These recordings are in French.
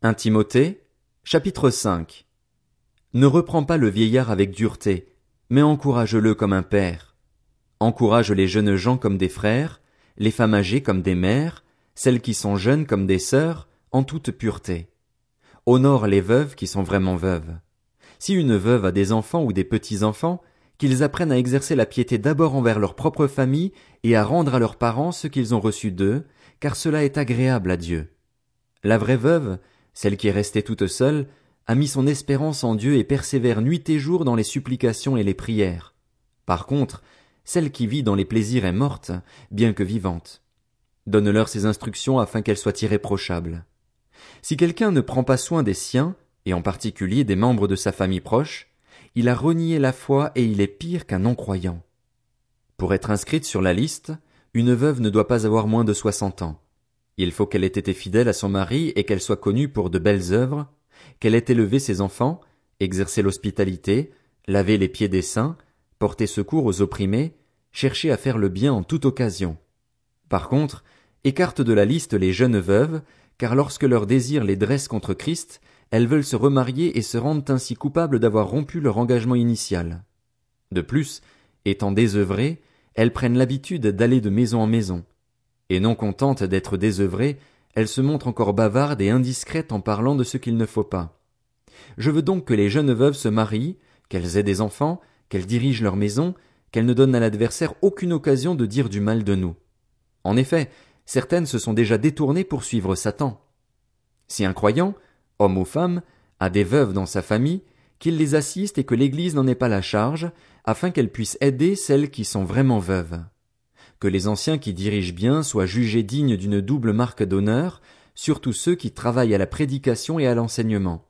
1 Timothée, chapitre 5 Ne reprends pas le vieillard avec dureté, mais encourage-le comme un père. Encourage les jeunes gens comme des frères, les femmes âgées comme des mères, celles qui sont jeunes comme des sœurs, en toute pureté. Honore les veuves qui sont vraiment veuves. Si une veuve a des enfants ou des petits-enfants, qu'ils apprennent à exercer la piété d'abord envers leur propre famille et à rendre à leurs parents ce qu'ils ont reçu d'eux, car cela est agréable à Dieu. La vraie veuve, celle qui est restée toute seule, a mis son espérance en Dieu et persévère nuit et jour dans les supplications et les prières. Par contre, celle qui vit dans les plaisirs est morte, bien que vivante. Donne-leur ses instructions afin qu'elles soient irréprochables. Si quelqu'un ne prend pas soin des siens, et en particulier des membres de sa famille proche, il a renié la foi et il est pire qu'un non-croyant. Pour être inscrite sur la liste, une veuve ne doit pas avoir moins de soixante ans. Il faut qu'elle ait été fidèle à son mari et qu'elle soit connue pour de belles œuvres, qu'elle ait élevé ses enfants, exercé l'hospitalité, lavé les pieds des saints, porté secours aux opprimés, cherché à faire le bien en toute occasion. Par contre, écarte de la liste les jeunes veuves, car lorsque leurs désirs les dressent contre Christ, elles veulent se remarier et se rendent ainsi coupables d'avoir rompu leur engagement initial. De plus, étant désœuvrées, elles prennent l'habitude d'aller de maison en maison. Et non contentes d'être désœuvrées, elles se montrent encore bavardes et indiscrètes en parlant de ce qu'il ne faut pas. Je veux donc que les jeunes veuves se marient, qu'elles aient des enfants, qu'elles dirigent leur maison, qu'elles ne donnent à l'adversaire aucune occasion de dire du mal de nous. En effet, certaines se sont déjà détournées pour suivre Satan. Si un croyant, homme ou femme, a des veuves dans sa famille, qu'il les assiste et que l'Église n'en ait pas la charge, afin qu'elle puisse aider celles qui sont vraiment veuves. Que les anciens qui dirigent bien soient jugés dignes d'une double marque d'honneur, surtout ceux qui travaillent à la prédication et à l'enseignement.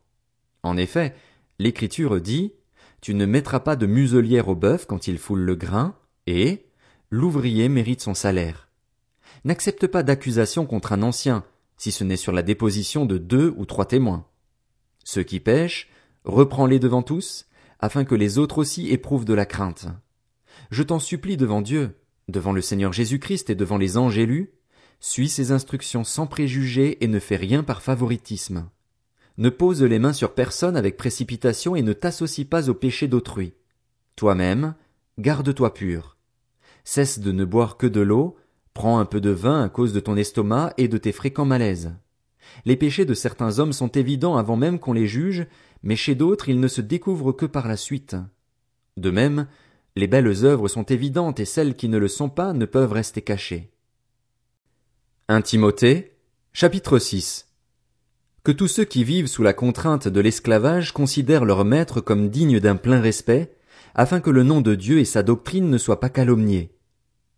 En effet, l'Écriture dit Tu ne mettras pas de muselière au bœuf quand il foule le grain, et l'ouvrier mérite son salaire. N'accepte pas d'accusation contre un ancien, si ce n'est sur la déposition de deux ou trois témoins. Ceux qui pêchent, reprends-les devant tous, afin que les autres aussi éprouvent de la crainte. Je t'en supplie devant Dieu, devant le Seigneur Jésus-Christ et devant les anges élus, suis ses instructions sans préjugés et ne fais rien par favoritisme. Ne pose les mains sur personne avec précipitation et ne t'associe pas au péché d'autrui. Toi-même, garde-toi pur. Cesse de ne boire que de l'eau, Prends un peu de vin à cause de ton estomac et de tes fréquents malaises. Les péchés de certains hommes sont évidents avant même qu'on les juge, mais chez d'autres ils ne se découvrent que par la suite. De même, les belles œuvres sont évidentes et celles qui ne le sont pas ne peuvent rester cachées. 1 Timothée, chapitre 6 Que tous ceux qui vivent sous la contrainte de l'esclavage considèrent leur maître comme digne d'un plein respect, afin que le nom de Dieu et sa doctrine ne soient pas calomniés.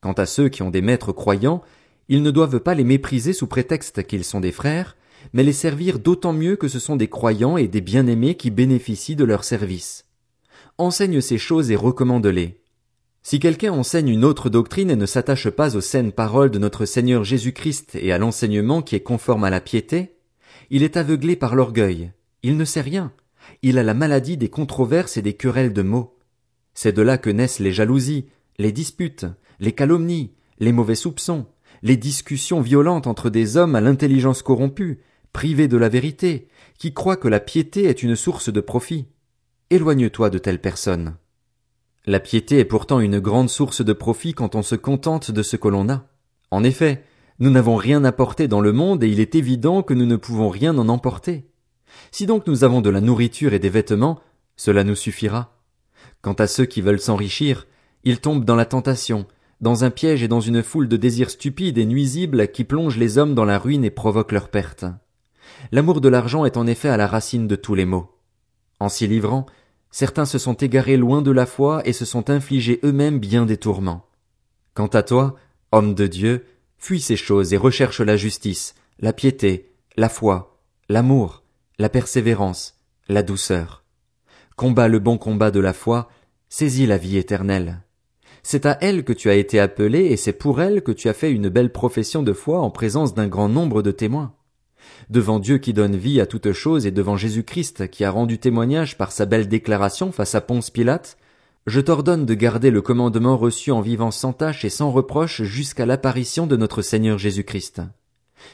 Quant à ceux qui ont des maîtres croyants, ils ne doivent pas les mépriser sous prétexte qu'ils sont des frères, mais les servir d'autant mieux que ce sont des croyants et des bien-aimés qui bénéficient de leur service. Enseigne ces choses et recommande-les. Si quelqu'un enseigne une autre doctrine et ne s'attache pas aux saines paroles de notre Seigneur Jésus-Christ et à l'enseignement qui est conforme à la piété, il est aveuglé par l'orgueil. Il ne sait rien. Il a la maladie des controverses et des querelles de mots. C'est de là que naissent les jalousies, les disputes, les calomnies, les mauvais soupçons, les discussions violentes entre des hommes à l'intelligence corrompue, privés de la vérité, qui croient que la piété est une source de profit. Éloigne-toi de telles personnes. La piété est pourtant une grande source de profit quand on se contente de ce que l'on a. En effet, nous n'avons rien apporté dans le monde et il est évident que nous ne pouvons rien en emporter. Si donc nous avons de la nourriture et des vêtements, cela nous suffira. Quant à ceux qui veulent s'enrichir, ils tombent dans la tentation, dans un piège et dans une foule de désirs stupides et nuisibles qui plongent les hommes dans la ruine et provoquent leur perte. L'amour de l'argent est en effet à la racine de tous les maux. En s'y livrant, certains se sont égarés loin de la foi et se sont infligés eux-mêmes bien des tourments. Quant à toi, homme de Dieu, fuis ces choses et recherche la justice, la piété, la foi, l'amour, la persévérance, la douceur. Combat le bon combat de la foi, saisis la vie éternelle. C'est à elle que tu as été appelé et c'est pour elle que tu as fait une belle profession de foi en présence d'un grand nombre de témoins. Devant Dieu qui donne vie à toute chose et devant Jésus-Christ qui a rendu témoignage par sa belle déclaration face à Ponce Pilate, je t'ordonne de garder le commandement reçu en vivant sans tache et sans reproche jusqu'à l'apparition de notre Seigneur Jésus-Christ.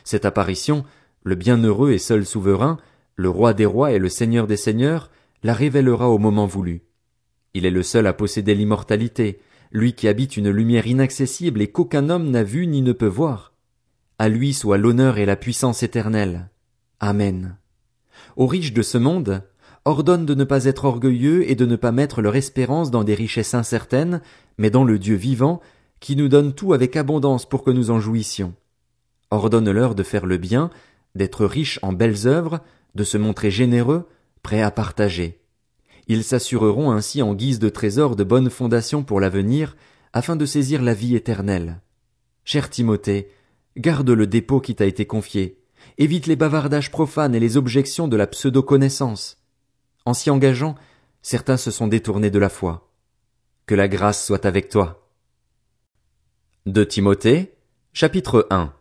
Cette apparition, le bienheureux et seul souverain, le roi des rois et le seigneur des seigneurs, la révélera au moment voulu. Il est le seul à posséder l'immortalité, lui qui habite une lumière inaccessible et qu'aucun homme n'a vu ni ne peut voir. À lui soit l'honneur et la puissance éternelle. Amen. Aux riches de ce monde, ordonne de ne pas être orgueilleux et de ne pas mettre leur espérance dans des richesses incertaines, mais dans le Dieu vivant, qui nous donne tout avec abondance pour que nous en jouissions. Ordonne-leur de faire le bien, d'être riches en belles œuvres, de se montrer généreux, prêts à partager. Ils s'assureront ainsi en guise de trésor de bonnes fondations pour l'avenir, afin de saisir la vie éternelle. Cher Timothée, garde le dépôt qui t'a été confié, évite les bavardages profanes et les objections de la pseudo-connaissance. En s'y engageant, certains se sont détournés de la foi. Que la grâce soit avec toi. De Timothée, chapitre 1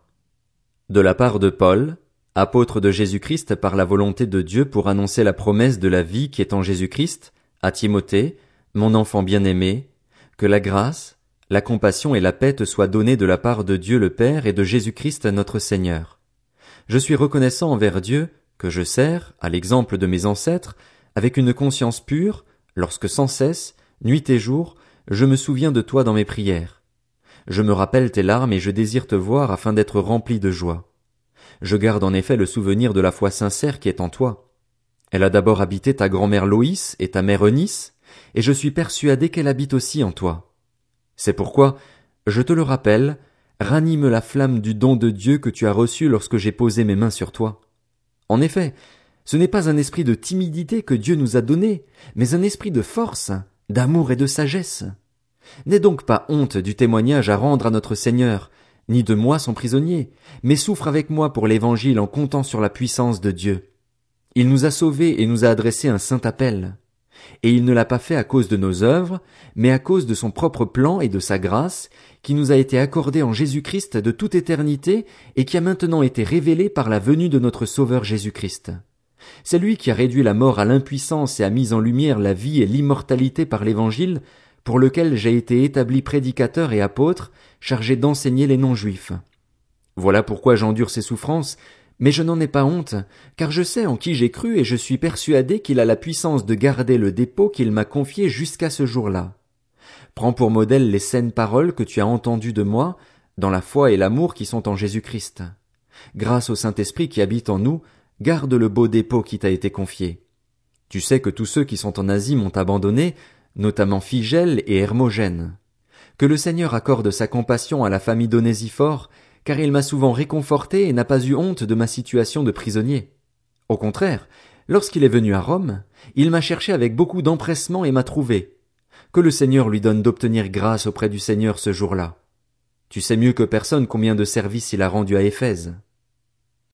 De la part de Paul, apôtre de Jésus-Christ par la volonté de Dieu pour annoncer la promesse de la vie qui est en Jésus-Christ, à Timothée, mon enfant bien-aimé, que la grâce, la compassion et la paix te soient données de la part de Dieu le Père et de Jésus-Christ notre Seigneur. Je suis reconnaissant envers Dieu, que je sers, à l'exemple de mes ancêtres, avec une conscience pure, lorsque sans cesse, nuit et jour, je me souviens de toi dans mes prières. Je me rappelle tes larmes et je désire te voir afin d'être rempli de joie. Je garde en effet le souvenir de la foi sincère qui est en toi. Elle a d'abord habité ta grand-mère Loïs et ta mère Eunice, et je suis persuadé qu'elle habite aussi en toi. C'est pourquoi, je te le rappelle, ranime la flamme du don de Dieu que tu as reçu lorsque j'ai posé mes mains sur toi. En effet, ce n'est pas un esprit de timidité que Dieu nous a donné, mais un esprit de force, d'amour et de sagesse. N'aie donc pas honte du témoignage à rendre à notre Seigneur, ni de moi son prisonnier, mais souffre avec moi pour l'Évangile en comptant sur la puissance de Dieu. Il nous a sauvés et nous a adressé un saint appel. Et il ne l'a pas fait à cause de nos œuvres, mais à cause de son propre plan et de sa grâce, qui nous a été accordée en Jésus-Christ de toute éternité et qui a maintenant été révélée par la venue de notre Sauveur Jésus-Christ. C'est lui qui a réduit la mort à l'impuissance et a mis en lumière la vie et l'immortalité par l'Évangile, pour lequel j'ai été établi prédicateur et apôtre, chargé d'enseigner les non-juifs. Voilà pourquoi j'endure ces souffrances, mais je n'en ai pas honte, car je sais en qui j'ai cru et je suis persuadé qu'il a la puissance de garder le dépôt qu'il m'a confié jusqu'à ce jour-là. Prends pour modèle les saines paroles que tu as entendues de moi, dans la foi et l'amour qui sont en Jésus-Christ. Grâce au Saint-Esprit qui habite en nous, garde le beau dépôt qui t'a été confié. Tu sais que tous ceux qui sont en Asie m'ont abandonné, notamment Figel et Hermogène. Que le Seigneur accorde sa compassion à la famille d'Onésiphore, car il m'a souvent réconforté et n'a pas eu honte de ma situation de prisonnier. Au contraire, lorsqu'il est venu à Rome, il m'a cherché avec beaucoup d'empressement et m'a trouvé. Que le Seigneur lui donne d'obtenir grâce auprès du Seigneur ce jour-là. Tu sais mieux que personne combien de services il a rendu à Éphèse.